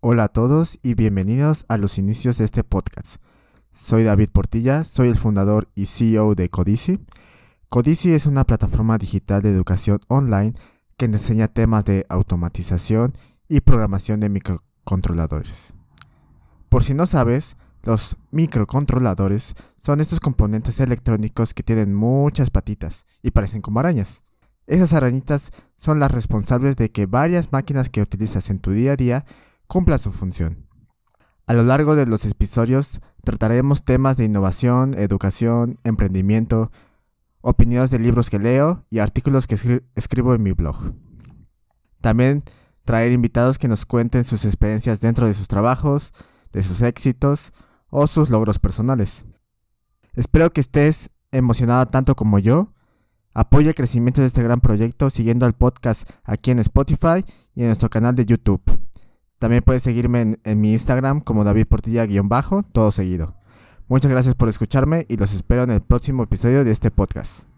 Hola a todos y bienvenidos a los inicios de este podcast. Soy David Portilla, soy el fundador y CEO de Codici. Codici es una plataforma digital de educación online que enseña temas de automatización y programación de microcontroladores. Por si no sabes, los microcontroladores son estos componentes electrónicos que tienen muchas patitas y parecen como arañas. Esas arañitas son las responsables de que varias máquinas que utilizas en tu día a día cumplan su función. A lo largo de los episodios trataremos temas de innovación, educación, emprendimiento, opiniones de libros que leo y artículos que escribo en mi blog. También traer invitados que nos cuenten sus experiencias dentro de sus trabajos, de sus éxitos o sus logros personales. Espero que estés emocionado tanto como yo Apoya el crecimiento de este gran proyecto siguiendo al podcast aquí en Spotify y en nuestro canal de YouTube. También puedes seguirme en, mi Instagram como David Portilla-bajo, todo seguido. Muchas gracias por escucharme y los espero en el próximo episodio de este podcast.